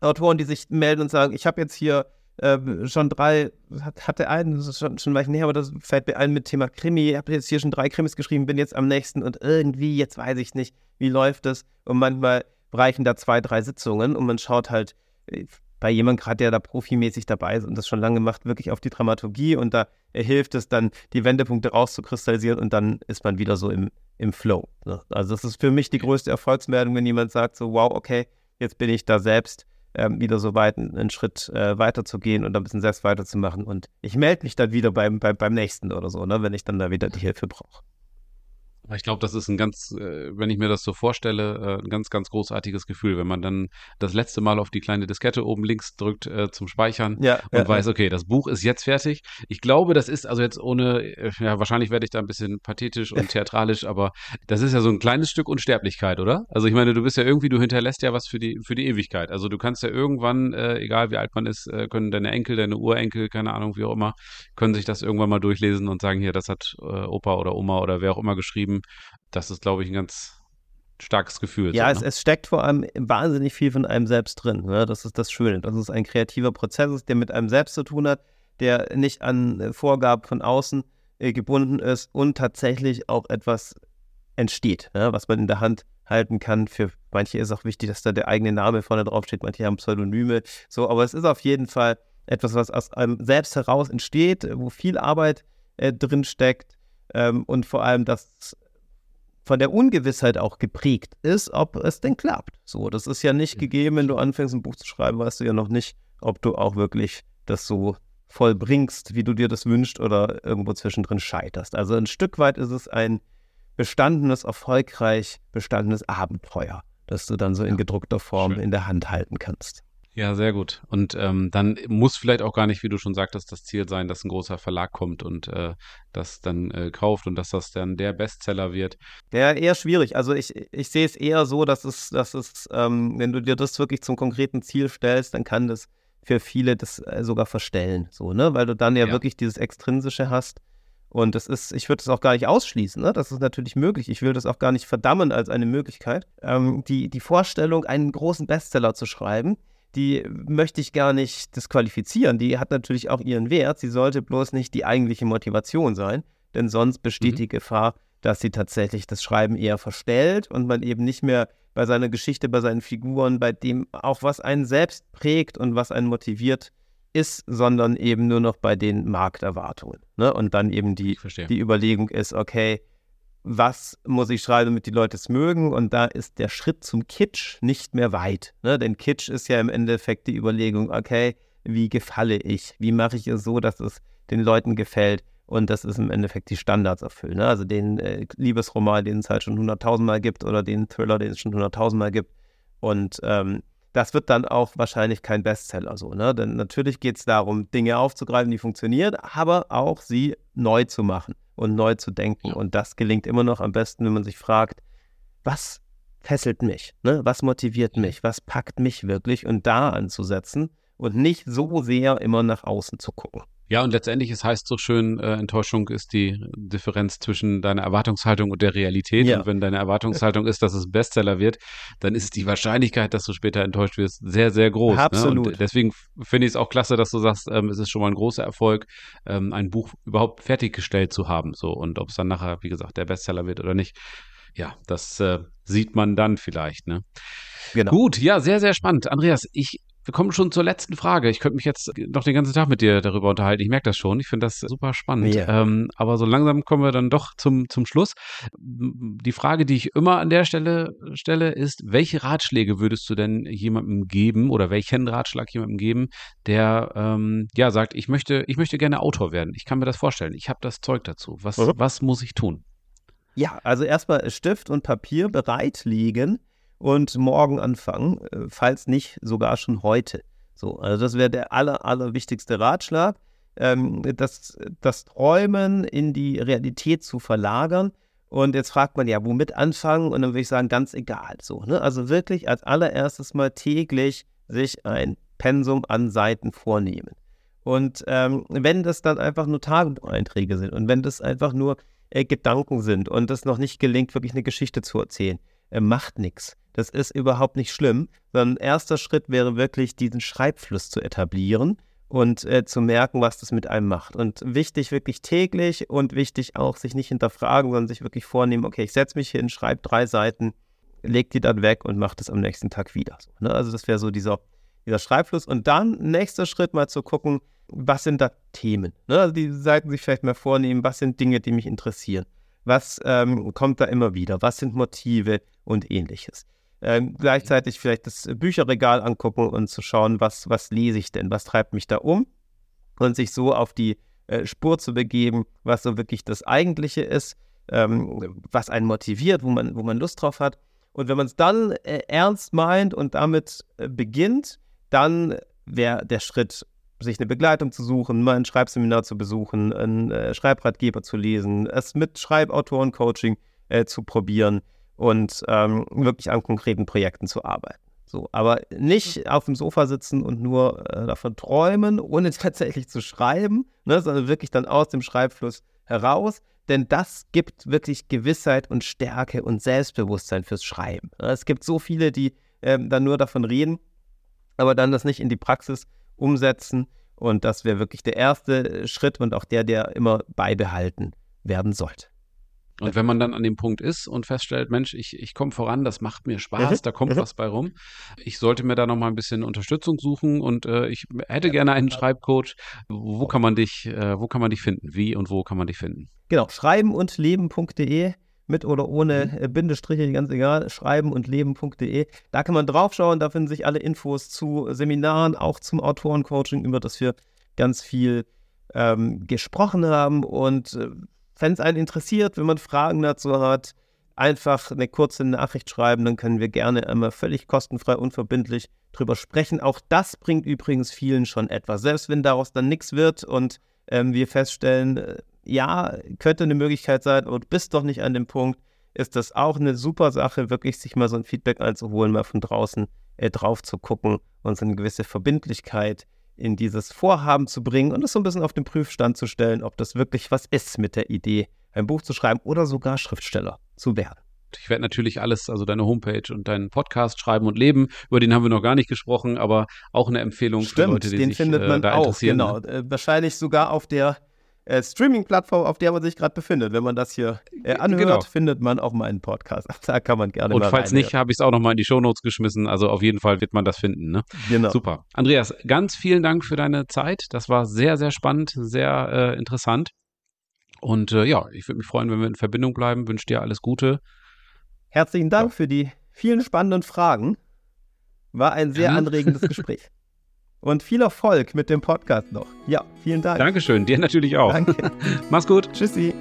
A: Autoren, die sich melden und sagen, ich habe jetzt hier äh, schon drei, hat, hatte einen, das ist schon, schon weit näher, aber das fällt mir ein mit Thema Krimi. Ich habe jetzt hier schon drei Krimis geschrieben, bin jetzt am nächsten und irgendwie, jetzt weiß ich nicht, wie läuft das. Und manchmal reichen da zwei, drei Sitzungen und man schaut halt, äh, bei jemandem gerade, der da profimäßig dabei ist und das schon lange macht, wirklich auf die Dramaturgie und da hilft es dann, die Wendepunkte rauszukristallisieren und dann ist man wieder so im, im Flow. Ne? Also das ist für mich die größte Erfolgsmeldung, wenn jemand sagt so, wow, okay, jetzt bin ich da selbst ähm, wieder so weit, einen Schritt äh, weiter zu gehen und ein bisschen selbst weiterzumachen und ich melde mich dann wieder beim, beim, beim nächsten oder so, ne, wenn ich dann da wieder die Hilfe brauche.
B: Ich glaube, das ist ein ganz, äh, wenn ich mir das so vorstelle, äh, ein ganz, ganz großartiges Gefühl, wenn man dann das letzte Mal auf die kleine Diskette oben links drückt äh, zum Speichern ja, und ja, weiß, okay, das Buch ist jetzt fertig. Ich glaube, das ist also jetzt ohne, ja, wahrscheinlich werde ich da ein bisschen pathetisch und theatralisch, aber das ist ja so ein kleines Stück Unsterblichkeit, oder? Also ich meine, du bist ja irgendwie, du hinterlässt ja was für die, für die Ewigkeit. Also du kannst ja irgendwann, egal wie alt man ist, können deine Enkel, deine Urenkel, keine Ahnung, wie auch immer, können sich das irgendwann mal durchlesen und sagen, hier, das hat Opa oder Oma oder wer auch immer geschrieben geschrieben. Das ist, glaube ich, ein ganz starkes Gefühl.
A: Ja, so, ne? es, es, steckt vor allem wahnsinnig viel von einem selbst drin. Ne? Das ist das Schöne. Das ist ein kreativer Prozess, der mit einem selbst zu tun hat, der nicht an äh, Vorgaben von außen äh, gebunden ist und tatsächlich auch etwas entsteht, ne? was man in der Hand halten kann. Für manche ist auch wichtig, dass da der eigene Name vorne drauf steht. Manche haben Pseudonyme. So, aber es ist auf jeden Fall etwas, was aus einem selbst heraus entsteht, wo viel Arbeit äh, drin steckt ähm, und vor allem, dass von der Ungewissheit auch geprägt ist, ob es denn klappt. So, das ist ja nicht gegeben, wenn du anfängst, ein Buch zu schreiben, weißt du ja noch nicht, ob du auch wirklich das so vollbringst, wie du dir das wünschst oder irgendwo zwischendrin scheiterst. Also ein Stück weit ist es ein bestandenes, erfolgreich bestandenes Abenteuer, das du dann so in gedruckter Form Schön. in der Hand halten kannst.
B: Ja, sehr gut. Und ähm, dann muss vielleicht auch gar nicht, wie du schon sagtest, das Ziel sein, dass ein großer Verlag kommt und äh, das dann äh, kauft und dass das dann der Bestseller wird.
A: Ja, eher schwierig. Also ich, ich sehe es eher so, dass es, dass es, ähm, wenn du dir das wirklich zum konkreten Ziel stellst, dann kann das für viele das äh, sogar verstellen, so, ne? Weil du dann ja, ja. wirklich dieses Extrinsische hast. Und das ist, ich würde das auch gar nicht ausschließen, ne? Das ist natürlich möglich. Ich will das auch gar nicht verdammen als eine Möglichkeit. Ähm, die, die Vorstellung, einen großen Bestseller zu schreiben, die möchte ich gar nicht disqualifizieren. Die hat natürlich auch ihren Wert. Sie sollte bloß nicht die eigentliche Motivation sein, denn sonst besteht mhm. die Gefahr, dass sie tatsächlich das Schreiben eher verstellt und man eben nicht mehr bei seiner Geschichte, bei seinen Figuren, bei dem auch was einen selbst prägt und was einen motiviert ist, sondern eben nur noch bei den Markterwartungen. Ne? Und dann eben die, die Überlegung ist, okay, was muss ich schreiben, damit die Leute es mögen. Und da ist der Schritt zum Kitsch nicht mehr weit. Ne? Denn Kitsch ist ja im Endeffekt die Überlegung, okay, wie gefalle ich? Wie mache ich es so, dass es den Leuten gefällt? Und das ist im Endeffekt die Standards erfüllen. Ne? Also den äh, Liebesroman, den es halt schon hunderttausendmal gibt, oder den Thriller, den es schon hunderttausendmal gibt. Und ähm, das wird dann auch wahrscheinlich kein Bestseller so. Ne? Denn natürlich geht es darum, Dinge aufzugreifen, die funktionieren, aber auch sie neu zu machen und neu zu denken. Und das gelingt immer noch am besten, wenn man sich fragt, was fesselt mich? Ne? Was motiviert mich? Was packt mich wirklich? Und da anzusetzen und nicht so sehr immer nach außen zu gucken.
B: Ja, und letztendlich, es heißt so schön, äh, Enttäuschung ist die Differenz zwischen deiner Erwartungshaltung und der Realität. Ja. Und wenn deine Erwartungshaltung ist, dass es Bestseller wird, dann ist die Wahrscheinlichkeit, dass du später enttäuscht wirst, sehr, sehr groß.
A: Absolut.
B: Ne? Und deswegen finde ich es auch klasse, dass du sagst, ähm, es ist schon mal ein großer Erfolg, ähm, ein Buch überhaupt fertiggestellt zu haben. So, und ob es dann nachher, wie gesagt, der Bestseller wird oder nicht, ja, das äh, sieht man dann vielleicht. Ne? Genau. Gut, ja, sehr, sehr spannend. Andreas, ich wir kommen schon zur letzten Frage. Ich könnte mich jetzt noch den ganzen Tag mit dir darüber unterhalten. Ich merke das schon. Ich finde das super spannend. Yeah. Ähm, aber so langsam kommen wir dann doch zum, zum Schluss. Die Frage, die ich immer an der Stelle stelle, ist, welche Ratschläge würdest du denn jemandem geben oder welchen Ratschlag jemandem geben, der ähm, ja sagt, ich möchte, ich möchte gerne Autor werden. Ich kann mir das vorstellen. Ich habe das Zeug dazu. Was, mhm. was muss ich tun?
A: Ja, also erstmal Stift und Papier bereitlegen und morgen anfangen, äh, falls nicht sogar schon heute. So, also das wäre der aller, aller wichtigste Ratschlag, ähm, das, das Träumen in die Realität zu verlagern. Und jetzt fragt man ja, womit anfangen? Und dann würde ich sagen, ganz egal. So, ne? Also wirklich als allererstes mal täglich sich ein Pensum an Seiten vornehmen. Und ähm, wenn das dann einfach nur Tagebucheinträge sind und wenn das einfach nur äh, Gedanken sind und es noch nicht gelingt, wirklich eine Geschichte zu erzählen, äh, macht nichts. Das ist überhaupt nicht schlimm, sondern erster Schritt wäre wirklich, diesen Schreibfluss zu etablieren und äh, zu merken, was das mit einem macht. Und wichtig wirklich täglich und wichtig auch, sich nicht hinterfragen, sondern sich wirklich vornehmen, okay, ich setze mich hin, schreibe drei Seiten, leg die dann weg und mache das am nächsten Tag wieder. So, ne? Also das wäre so dieser, dieser Schreibfluss. Und dann nächster Schritt mal zu gucken, was sind da Themen? Ne? Also die Seiten sich vielleicht mal vornehmen, was sind Dinge, die mich interessieren? Was ähm, kommt da immer wieder? Was sind Motive und ähnliches? Ähm, gleichzeitig vielleicht das Bücherregal angucken und zu schauen, was, was lese ich denn, was treibt mich da um? Und sich so auf die äh, Spur zu begeben, was so wirklich das Eigentliche ist, ähm, was einen motiviert, wo man, wo man Lust drauf hat. Und wenn man es dann äh, ernst meint und damit äh, beginnt, dann wäre der Schritt, sich eine Begleitung zu suchen, mal ein Schreibseminar zu besuchen, einen äh, Schreibratgeber zu lesen, es mit Schreibautoren-Coaching äh, zu probieren und ähm, wirklich an konkreten Projekten zu arbeiten. So, aber nicht auf dem Sofa sitzen und nur äh, davon träumen, ohne tatsächlich zu schreiben, ne, sondern wirklich dann aus dem Schreibfluss heraus, denn das gibt wirklich Gewissheit und Stärke und Selbstbewusstsein fürs Schreiben. Es gibt so viele, die ähm, dann nur davon reden, aber dann das nicht in die Praxis umsetzen und das wäre wirklich der erste Schritt und auch der, der immer beibehalten werden sollte.
B: Und wenn man dann an dem Punkt ist und feststellt, Mensch, ich, ich komme voran, das macht mir Spaß, mhm. da kommt mhm. was bei rum. Ich sollte mir da nochmal ein bisschen Unterstützung suchen und äh, ich hätte gerne einen Schreibcoach. Wo kann man dich, äh, wo kann man dich finden? Wie und wo kann man dich finden?
A: Genau, schreiben und leben.de mit oder ohne mhm. Äh, Bindestriche, ganz egal, schreiben und leben.de. Da kann man draufschauen, da finden sich alle Infos zu Seminaren, auch zum Autorencoaching, über das wir ganz viel ähm, gesprochen haben und äh, wenn es einen interessiert, wenn man Fragen dazu hat, einfach eine kurze Nachricht schreiben, dann können wir gerne einmal völlig kostenfrei, unverbindlich drüber sprechen. Auch das bringt übrigens vielen schon etwas. Selbst wenn daraus dann nichts wird und ähm, wir feststellen, äh, ja, könnte eine Möglichkeit sein, aber du bist doch nicht an dem Punkt, ist das auch eine super Sache, wirklich sich mal so ein Feedback einzuholen, mal von draußen äh, drauf zu gucken und so eine gewisse Verbindlichkeit in dieses Vorhaben zu bringen und es so ein bisschen auf den Prüfstand zu stellen, ob das wirklich was ist mit der Idee, ein Buch zu schreiben oder sogar Schriftsteller zu werden.
B: Ich werde natürlich alles, also deine Homepage und deinen Podcast schreiben und leben. Über den haben wir noch gar nicht gesprochen, aber auch eine Empfehlung
A: Stimmt,
B: für Leute, die
A: den
B: sich
A: findet man
B: äh, da
A: auch,
B: interessieren.
A: genau. Äh, wahrscheinlich sogar auf der äh, Streaming-Plattform, auf der man sich gerade befindet. Wenn man das hier äh, anhört,
B: Genau.
A: findet man auch meinen Podcast. Da kann man gerne
B: Und falls nicht, habe ich es auch nochmal in die Shownotes geschmissen. Also auf jeden Fall wird man das finden. Ne?
A: Genau.
B: Super. Andreas, ganz vielen Dank für deine Zeit. Das war sehr, sehr spannend, sehr äh, interessant. Und äh, ja, ich würde mich freuen, wenn wir in Verbindung bleiben. Wünsche dir alles Gute.
A: Herzlichen Dank
B: Ja.
A: für die vielen spannenden Fragen. War ein sehr anregendes Gespräch. Und viel Erfolg mit dem Podcast noch. Ja, vielen Dank.
B: Dankeschön, dir natürlich auch.
A: Danke.
B: Mach's gut.
A: Tschüssi.